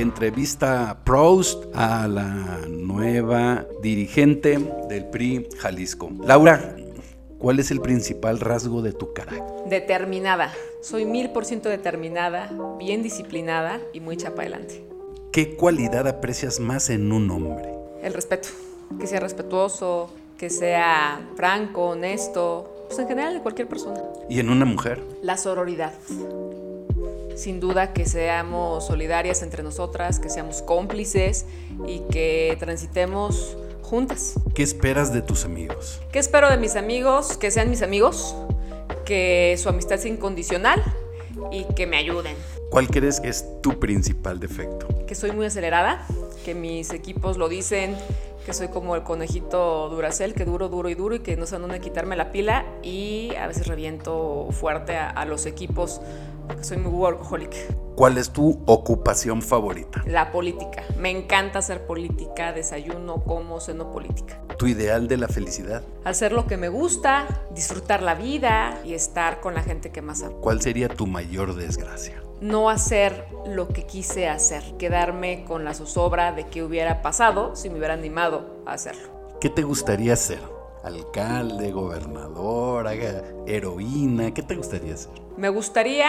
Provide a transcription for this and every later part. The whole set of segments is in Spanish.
entrevista Proust a la nueva dirigente del PRI Jalisco. Laura, ¿cuál es el principal rasgo de tu carácter? Determinada. Soy mil por ciento determinada, bien disciplinada y muy chapa adelante. ¿Qué cualidad aprecias más en un hombre? El respeto. Que sea respetuoso, que sea franco, honesto, pues en general de cualquier persona. ¿Y en una mujer? La sororidad sin duda que seamos solidarias entre nosotras, que seamos cómplices y que transitemos juntas. ¿Qué esperas de tus amigos? ¿Qué espero de mis amigos? Que sean mis amigos, que su amistad sea incondicional y que me ayuden. ¿Cuál crees que es tu principal defecto? Que soy muy acelerada, que mis equipos lo dicen, que soy como el conejito Duracel, que duro, duro y duro y que no sé dónde quitarme la pila y a veces reviento fuerte a, a los equipos soy muy workaholic. ¿Cuál es tu ocupación favorita? La política. Me encanta hacer política, desayuno, como, ceno política. ¿Tu ideal de la felicidad? Hacer lo que me gusta, disfrutar la vida y estar con la gente que más amo. ¿Cuál sería tu mayor desgracia? No hacer lo que quise hacer, quedarme con la zozobra de qué hubiera pasado si me hubiera animado a hacerlo. ¿Qué te gustaría ser? alcalde, gobernadora, heroína? ¿Qué te gustaría ser? Me gustaría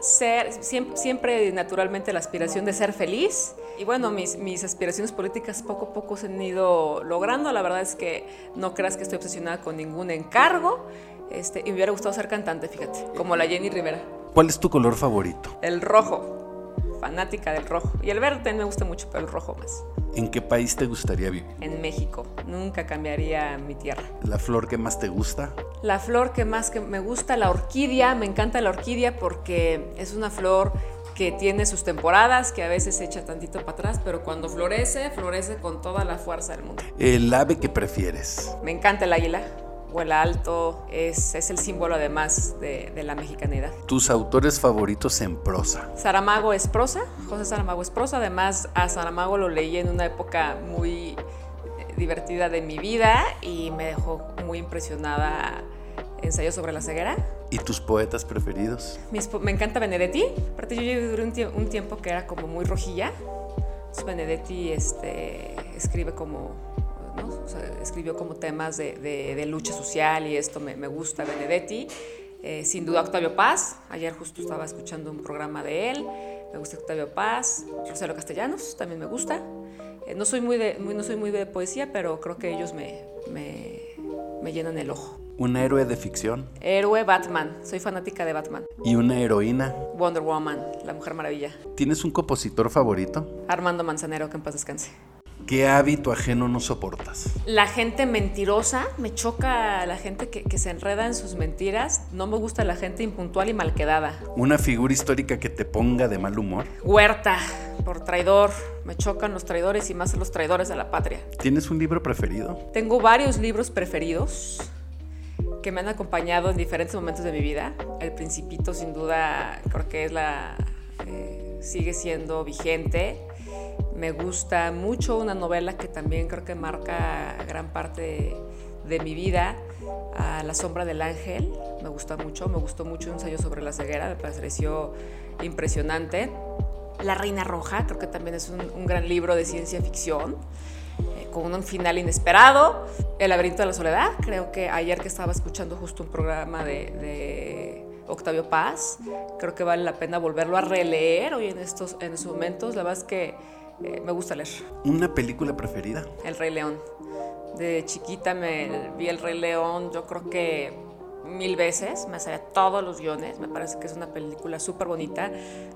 ser, siempre, naturalmente la aspiración de ser feliz. Y bueno, mis, mis, aspiraciones políticas poco a poco se han ido logrando. La verdad es que no creas que estoy obsesionada con ningún encargo. Este, y me hubiera gustado ser cantante, fíjate, como la Jenny Rivera. ¿Cuál es tu color favorito? El rojo fanática del rojo. Y el verde me gusta mucho, pero el rojo más. ¿En qué país te gustaría vivir? En México. Nunca cambiaría mi tierra. ¿La flor que más te gusta? La flor que más que me gusta, la orquídea. Me encanta la orquídea porque es una flor que tiene sus temporadas, que a veces se echa tantito para atrás, pero cuando florece, florece con toda la fuerza del mundo. ¿El ave que prefieres? Me encanta el águila vuela alto, es, es el símbolo además de, de, la mexicanidad. ¿Tus autores favoritos en prosa? Saramago es prosa, José Saramago es prosa, además a Saramago lo leí en una época muy eh, divertida de mi vida y me dejó muy impresionada ensayo sobre la ceguera. ¿Y tus poetas preferidos? me encanta Benedetti, aparte yo llegué un, un tiempo que era como muy rojilla, Benedetti este, escribe como escribió como temas de, lucha social y esto me, gusta, Benedetti. Eh, sin duda Octavio Paz, ayer justo estaba escuchando un programa de él, me gusta Octavio Paz, Rosero Castellanos, también me gusta. Eh, no, soy muy de, no soy muy de poesía, pero creo que ellos me, me, me llenan el ojo. ¿Un héroe de ficción? Héroe Batman. Soy fanática de Batman. ¿Y una heroína? Wonder Woman, la Mujer Maravilla. ¿Tienes un compositor favorito? Armando Manzanero, que en paz descanse. ¿Qué hábito ajeno no soportas? La gente mentirosa, me choca la gente que, se enreda en sus mentiras. No me gusta la gente impuntual y malquedada. ¿Una figura histórica que te ponga de mal humor? Huerta, por traidor. Me chocan los traidores y más los traidores de la patria. ¿Tienes un libro preferido? Tengo varios libros preferidos que me han acompañado en diferentes momentos de mi vida. El Principito, sin duda, creo que es la. Eh, sigue siendo vigente me gusta mucho una novela que también creo que marca gran parte de, mi vida, a La sombra del ángel, me gusta mucho, me gustó mucho un ensayo sobre la ceguera, me pareció impresionante. La Reina Roja, creo que también es un, gran libro de ciencia ficción, eh, con un final inesperado. El laberinto de la soledad, creo que ayer que estaba escuchando justo un programa de, de Octavio Paz, creo que vale la pena volverlo a releer hoy en estos, en estos momentos. La verdad es que eh, me gusta leer. ¿Una película preferida? El Rey León. De chiquita me vi El Rey León, yo creo que mil veces, me sabía todos los guiones, me parece que es una película súper bonita.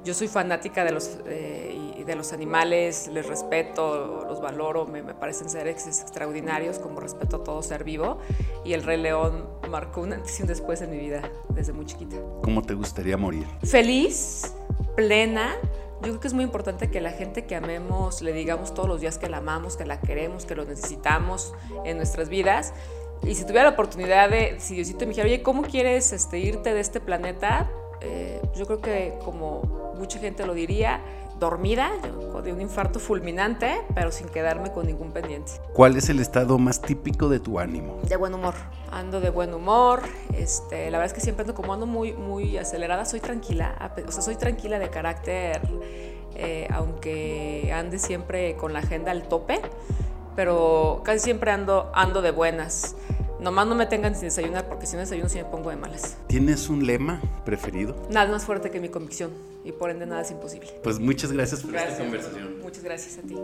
Yo soy fanática de los, eh, de los animales, les respeto, los valoro, me, me, parecen seres extraordinarios, como respeto a todo ser vivo. Y El Rey León marcó un antes y un después en mi vida, desde muy chiquita. ¿Cómo te gustaría morir? Feliz, plena, yo creo que es muy importante que la gente que amemos le digamos todos los días que la amamos, que la queremos, que lo necesitamos en nuestras vidas. Y si tuviera la oportunidad de, si Diosito me dijera, oye, ¿cómo quieres este, irte de este planeta? Eh, yo creo que como mucha gente lo diría, dormida, de un infarto fulminante, pero sin quedarme con ningún pendiente. ¿Cuál es el estado más típico de tu ánimo? De buen humor. Ando de buen humor. Este, la verdad es que siempre ando como ando muy, muy acelerada. Soy tranquila, o sea, soy tranquila de carácter eh, aunque ande siempre con la agenda al tope, pero casi siempre ando, ando de buenas. Nomás no me tengan sin desayunar porque si no desayuno sí me pongo de malas. ¿Tienes un lema preferido? Nada más fuerte que mi convicción y por ende nada es imposible. Pues muchas gracias por Gracias. esta conversación. Muchas gracias a ti.